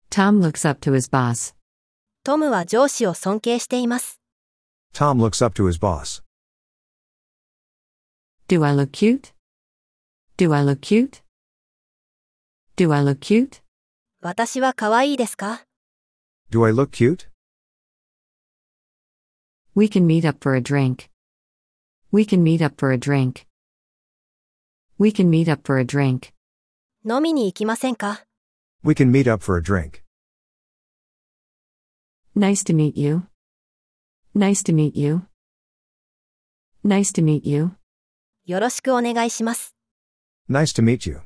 Tom looks up to his boss.
トムは上司を尊敬しています。
Tom looks up to his boss.
Do I look cute? Do I look cute? Do I look cute?
私は可愛いですか
Do I look cute?
We can meet up for a drink. We can meet up for a drink. We can meet up for a drink.
飲みに行きませんか
We can meet up for a drink.
Nice to meet you. Nice to meet you. Nice to meet you.
よろしくお願いします。
Nice to meet you.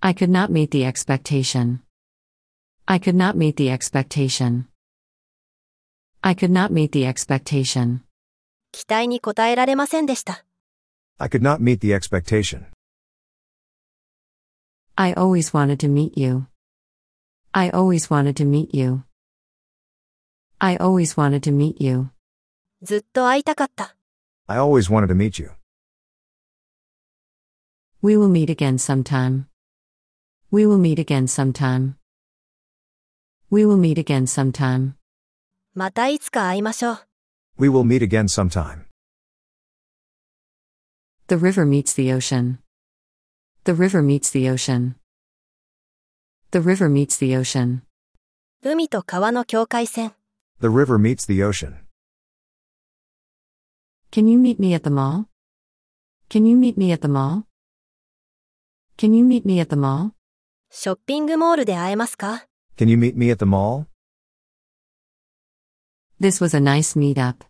I could not meet the expectation. I could not meet the expectation. I could not meet the expectation.
期待に応えられませんでした。
I could not meet the expectation.
I always wanted to meet you. I always wanted to meet you. I always wanted to meet you.
ずっと会いたかった。
I always wanted to meet you.
We will meet again sometime. We will meet again sometime. We will meet again sometime.
またいつか会いましょう。
We will meet again sometime.
The river meets the ocean. The river meets the ocean. The river meets the ocean.
海と川の境界線。
The river meets the ocean.
Can you meet me at the mall? Can you meet me at the mall? Can you meet me at the mall?
ショッピングモールで会えますか
Can you meet me at the mall?
This was a nice meetup.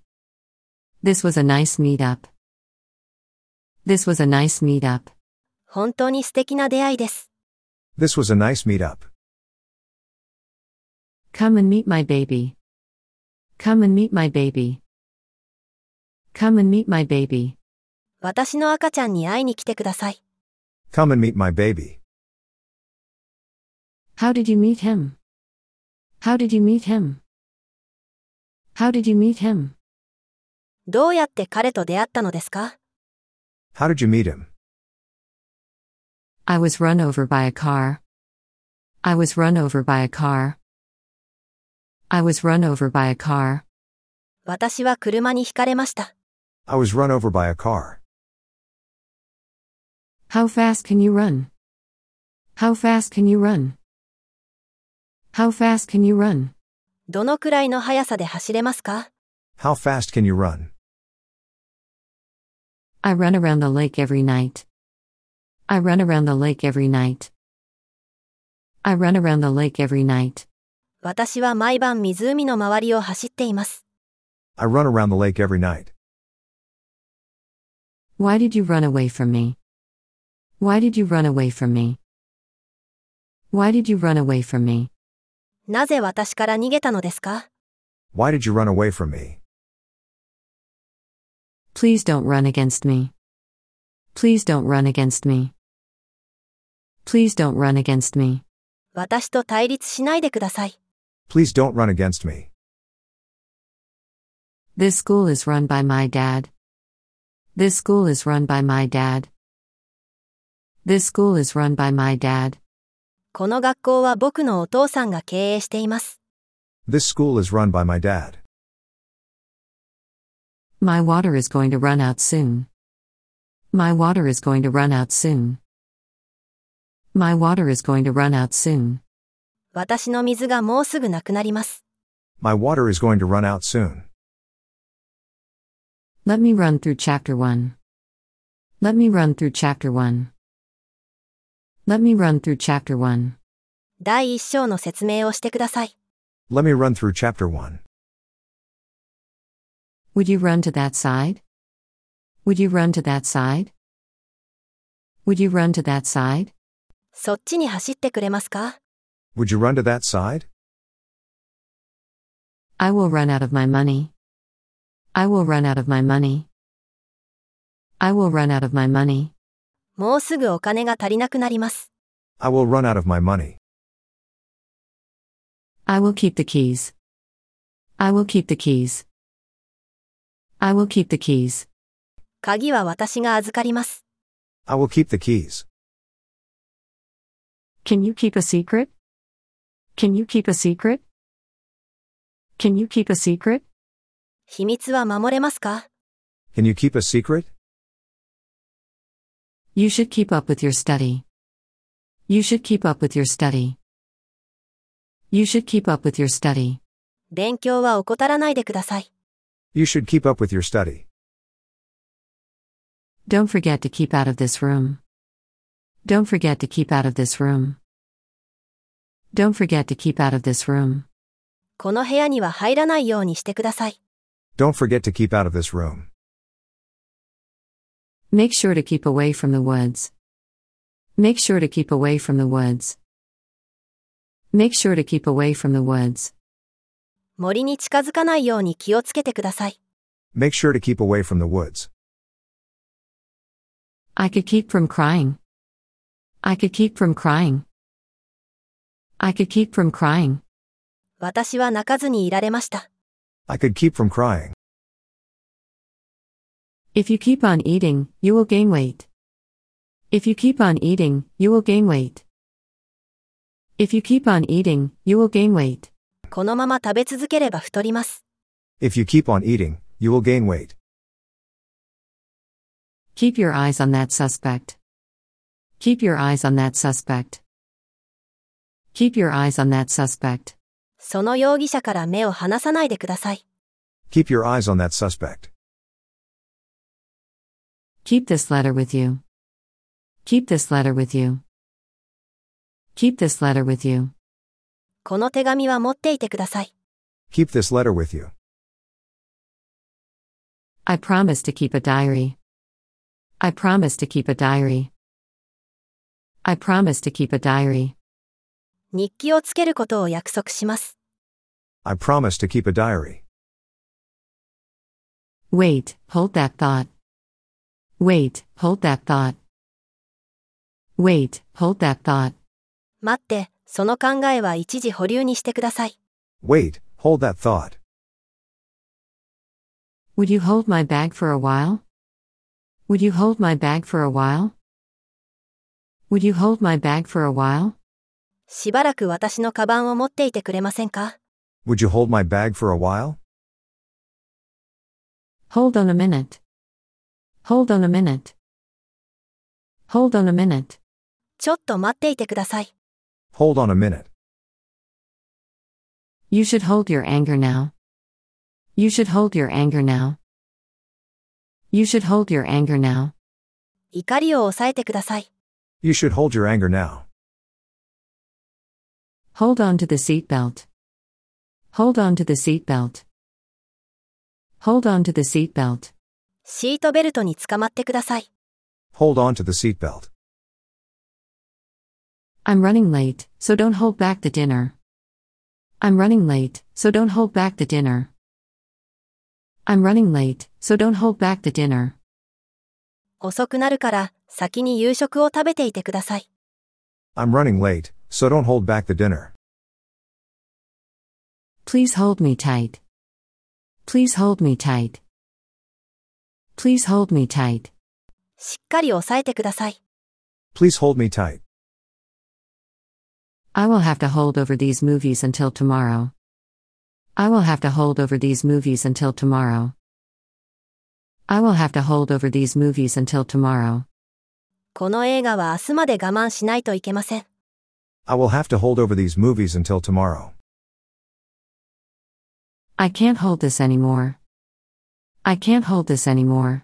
This was a nice meetup. This was a nice meetup.
本当に素敵な出会いです。
This was a nice meetup.
Come and meet my baby. Come and meet my baby. Come and meet my baby.
私の赤ちゃんに会いに来てください。
Come and meet my baby.
How did you meet him? How did you meet him? How did you meet him?
どうやって彼と出会ったのですか
How did you meet him?
I was run over by a car. I was run over by a car. I was run over by a car.
私は車にひかれました。
I was run over by a car.
How fast can you run? How fast can you run? How fast can you run?
どのくらいの速さで走れますか
How fast can you run?
I run around the lake every night. I run around the lake every night. I run around the lake every night.
私は毎晩湖の周りを走っています。
I run around the lake every night.
Why did you run away from me? Why did you run away from me? Why did you run away from me?
なぜ私から逃げたのですか
Why did you run away from me?
Please don't run against me. Please don't run against me. Please don't run against me.
私と対立しないでください。
Please don't run against me.
This school is run by my dad. This school is run by my dad. This school is run by my dad.
この学校は僕のお父さんが経営しています。
This school is run by my dad.
My water is going to run out soon. My water is going to run out soon. My water is going to run out soon.
私の水がもうすぐなくなります。
My water is going to run out soon.
Let me run through chapter 1. Let me run through chapter 1. Let me run through chapter 1.
第一章の説明をしてください。
Let me run through chapter 1.
Would you run to that side? Would you run to that side? Would you run to that side?
そっちに走ってくれますか
Would you run to that side?
I will run out of my money. I will run out of my money. I will run out of my money.
もうすぐお金が足りなくなります。
I will run out of my money.
I will keep the keys. I will keep the keys. I will keep the keys.
鍵は私が預かります。
I will keep the keys.
Can you keep a secret? Can you keep a secret? Can you keep a secret?
秘密は守れますか
Can you keep a secret?
You should keep up with your study. You should keep up with your study. You should keep up with your study.
勉強は怠らないでください。
You should keep up with your study.
Don't forget to keep out of this room. Don't forget to keep out of this room. Don't forget to keep out of this room.
この部屋には入らないようにしてください。
Don't forget to keep out of this room.
Make sure to keep away from the woods. Make sure to keep away from the woods. Make sure to keep away from the woods.
森に近づかないように気をつけてください。
Make sure to keep away from the woods.
I could keep from crying. I could keep from crying. I could keep from crying.
私は泣かずにいられました。
I could keep from crying.
If you keep on eating, you will gain weight. If you keep on eating, you will gain weight. If you keep on eating, you will gain weight.
このまま食べ続ければ太ります。
If you keep on eating, you will gain weight.
Keep your eyes on that suspect. Keep your eyes on that suspect. Keep your eyes on that suspect.
その容疑者から目を離さないでください。
Keep your eyes on that suspect.
Keep this letter with you. Keep this letter with you. Keep this letter with you.
この手紙は持っていてください。
Keep this letter with you.
I promise to keep a diary. I promise to keep a diary. I promise to keep a diary.
日記をつけることを約束します。
I promise to keep a diary.
Wait, hold that thought. Wait, hold that thought. Wait, hold that thought.
待って、その考えは一時保留にしてください。
Wait, hold that thought.
Would you hold my bag for a while? Would you hold my bag for a while? Would you hold my bag for a while?
しばらく私のカバンを持っていてくれませんか
Would you hold my bag for a while?
Hold on a minute. Hold on a minute. Hold on a minute.
ちょっと待っていてください。
Hold on a minute.
You should hold your anger now. You should hold your anger now. You should hold your anger now.
怒りを抑えてください。
You should hold your anger now.
Hold on to the seatbelt. Hold on to the seatbelt. Hold on to the seatbelt.
シートベルトにつかまってください。
Hold on to the seatbelt.
I'm running late, so don't hold back the dinner. I'm running late, so don't hold back the dinner. I'm running late, so don't hold back the dinner.
遅くなるから、先に夕食を食べていてください。
I'm running late, so don't hold back the dinner.
Please hold me tight. Please hold me tight. Please hold me tight.
しっかり押さえてください。
Please hold me tight.
I will have to hold over these movies until tomorrow. I will have to hold over these movies until tomorrow. I will have to hold over these movies until tomorrow.
この映画は明日まで我慢しないといけません。
I will have to hold over these movies until tomorrow.
I can't hold this anymore. I can't hold this anymore.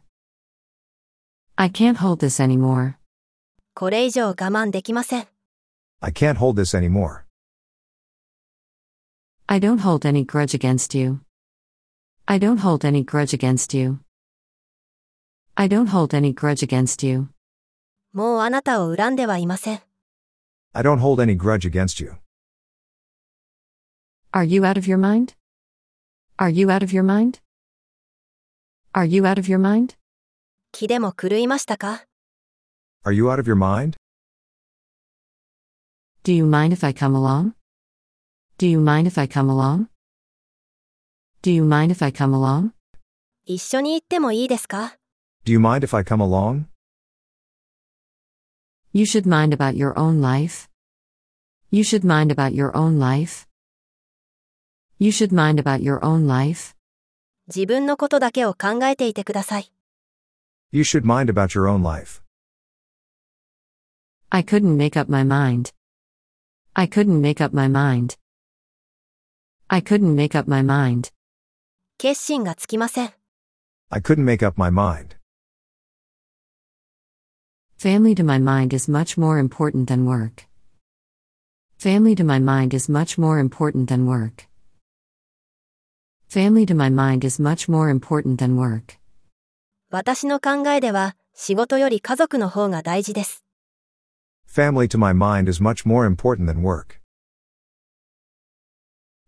I can't hold this anymore.
これ以上我慢できません。
I can't hold this anymore.
I don't hold any grudge against you. I don't hold any grudge against you. I don't hold any grudge against you.
もうあなたを恨んではいません。
I don't hold any grudge against you.
Are you out of your mind? Are you out of your mind? Are you out of your mind?
気でも狂いましたか
Are you out of your mind?
Do you mind if I come along? Do you mind if I come along? Do you mind if I come along?
一緒に行ってもいいですか
Do you mind if I come along?
You should mind about your own life. You should mind about your own life. You should mind about your own life.
自分のことだけを考えていてください。
You should mind about your own life.
I couldn't make up my mind. I couldn't make up my mind. I couldn't make up my mind.
決心がつきません。
I couldn't make up my mind.
Family to my mind is much more important than work. Family to my mind is much more important than work. Family to my mind is much more important than work.
私の考えでは、仕事より家族の方が大事です。
Family to my mind is much more important than work.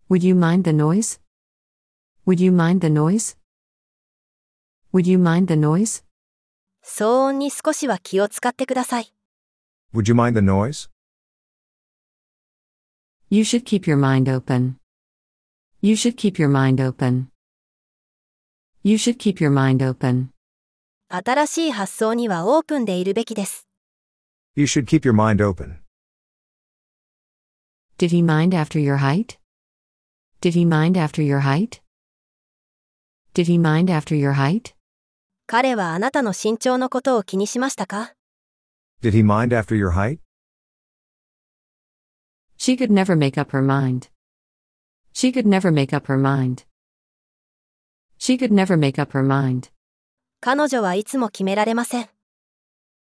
Would you mind the noise? Would you mind the noise? Would you mind the noise?
騒音に少しは気を使ってください。
Would you mind the noise?
You should keep your mind open. You should keep your mind open. You should keep your mind open.
新しい発想にはオープンでいるべきです。
You should keep your mind open.
Did he mind after your height? Did he mind after your height? Did he mind after your height?
彼はあなたの身長のことを気にしましたか
Did he mind after your height?
She could never make up her mind. She could never make up her mind. She could never make up her mind.
彼女はいつも決められません。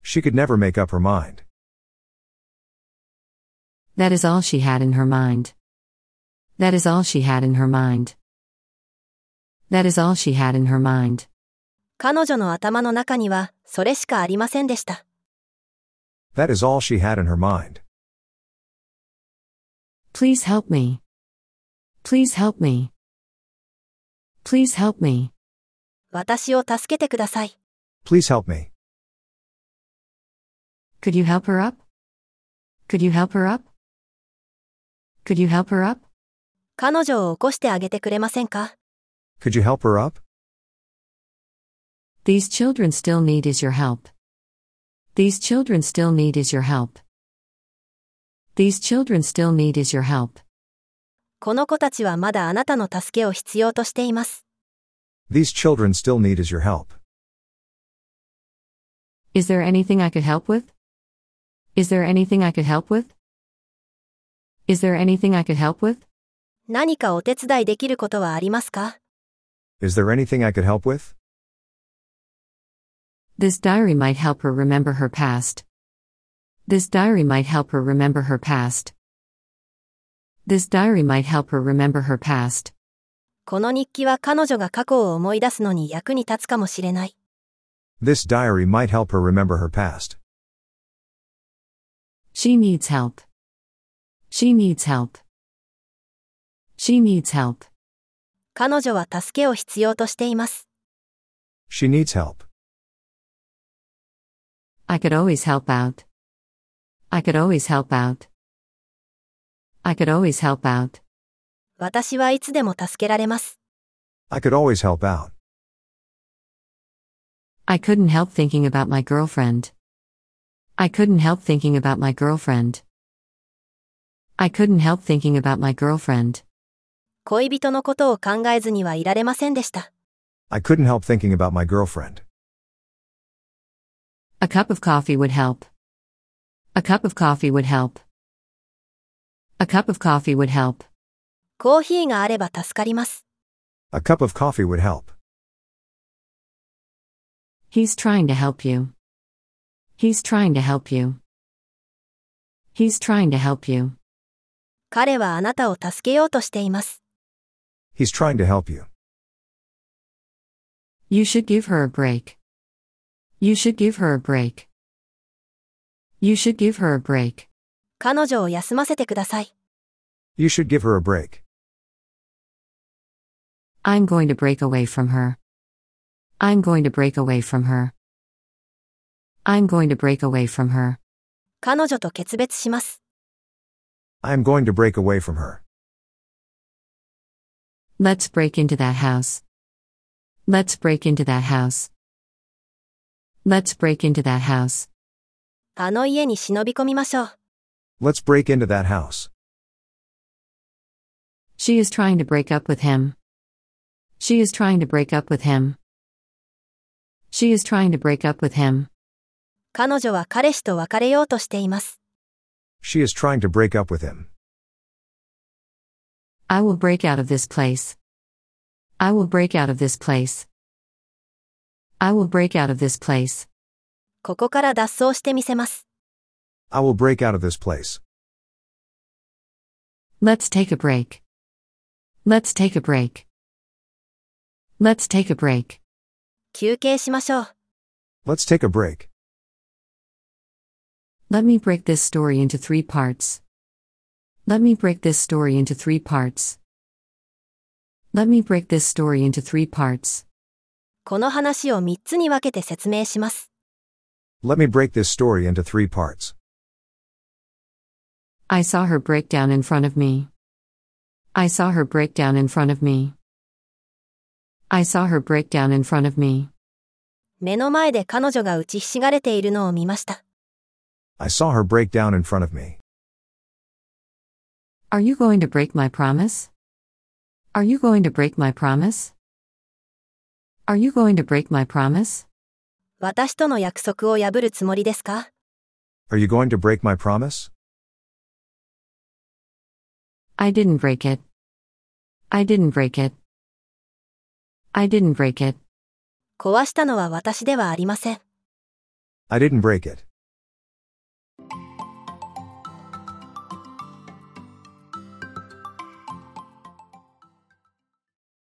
She could never make up her mind.
That is all she had in her mind. That is all she had in her mind. That is all she had in her mind.
彼女の頭の中には、それしかありませんでした。
That is all she had in her mind.
Please help me. Please help me. Please help me.
私を助けてください。
Please help me.
Could you help her up? Could you help her up? Could you help her up?
彼女を起こしてあげてくれませんか
Could you help her up?
These children still need is your help. These children still need is your help. These children still need is your help.
この子たちはまだあなたの助けを必要としています。
These children still need is your help.
Is there anything I could help with? Is there anything I could help with? Is there anything I could help with?
何かお手伝いできることはありますか
Is there anything I could help with?
This diary might help her remember her past. This diary might help her remember her past. This diary might help her remember her past.
この日記は彼女が過去を思い出すのに役に立つかもしれない。
This diary might help her remember her past.
She needs help. She needs help. She needs help.
彼女は助けを必要としています。
She needs help.
I could always help out. I could always help out. I could always help out.
私はいつでも助けられます。
I could always help out.
I couldn't help thinking about my girlfriend. I couldn't help thinking about my girlfriend. I couldn't help thinking about my girlfriend.
恋人のことを考えずにはいられませんでした。
I couldn't help thinking about my girlfriend.
A cup of coffee would help. A cup of coffee would help. A cup of coffee would help.
コーヒーがあれば助かります。
A cup of coffee would help.
He's trying to help you. He's trying to help you. He's trying to help you.
彼はあなたを助けようとしています。
He's trying to help you.
You should give her a break. You should give her a break. You should give her a break.
彼女を休ませてください。
You should give her a break.
I'm going to break away from her. I'm going to break away from her. I'm going to break away from her.
彼女と決別します。
I am going to break away from her.
Let's break into that house. Let's break into that house. Let's break into that house.
あの家に忍び込みましょう。
Let's break into that house.
She is trying to break up with him. She is trying to break up with him. She is trying to break up with him.
彼女は彼氏と別れようとしています。
She is trying to break up with him.
I will break out of this place. I will break out of this place. I will break out of this place.
ここから脱走してみせます。
I will break out of this place.
Let's take a break. Let's take a break. Let's take a break.
休憩しましょう。
Let's take a break.
Let me break this story into three parts. Let me break this story into three parts. Let me break this story into three parts.
この話を3つに分けて説明します。
Let me break this story into three parts.
I saw her break down in front of me. I saw her break down in front of me. I saw her break down in front of me.
目の前で彼女が打ちひしがれているのを見ました。
I saw her break down in front of me.
Are you going to break my promise? Are you going to break my promise? Are you going to break my promise?
私との約束を破るつもりですか
Are you going to break my promise?
I didn't break it. I didn't break it. I didn't break it.
壊したのは私ではありません。
I didn't break it.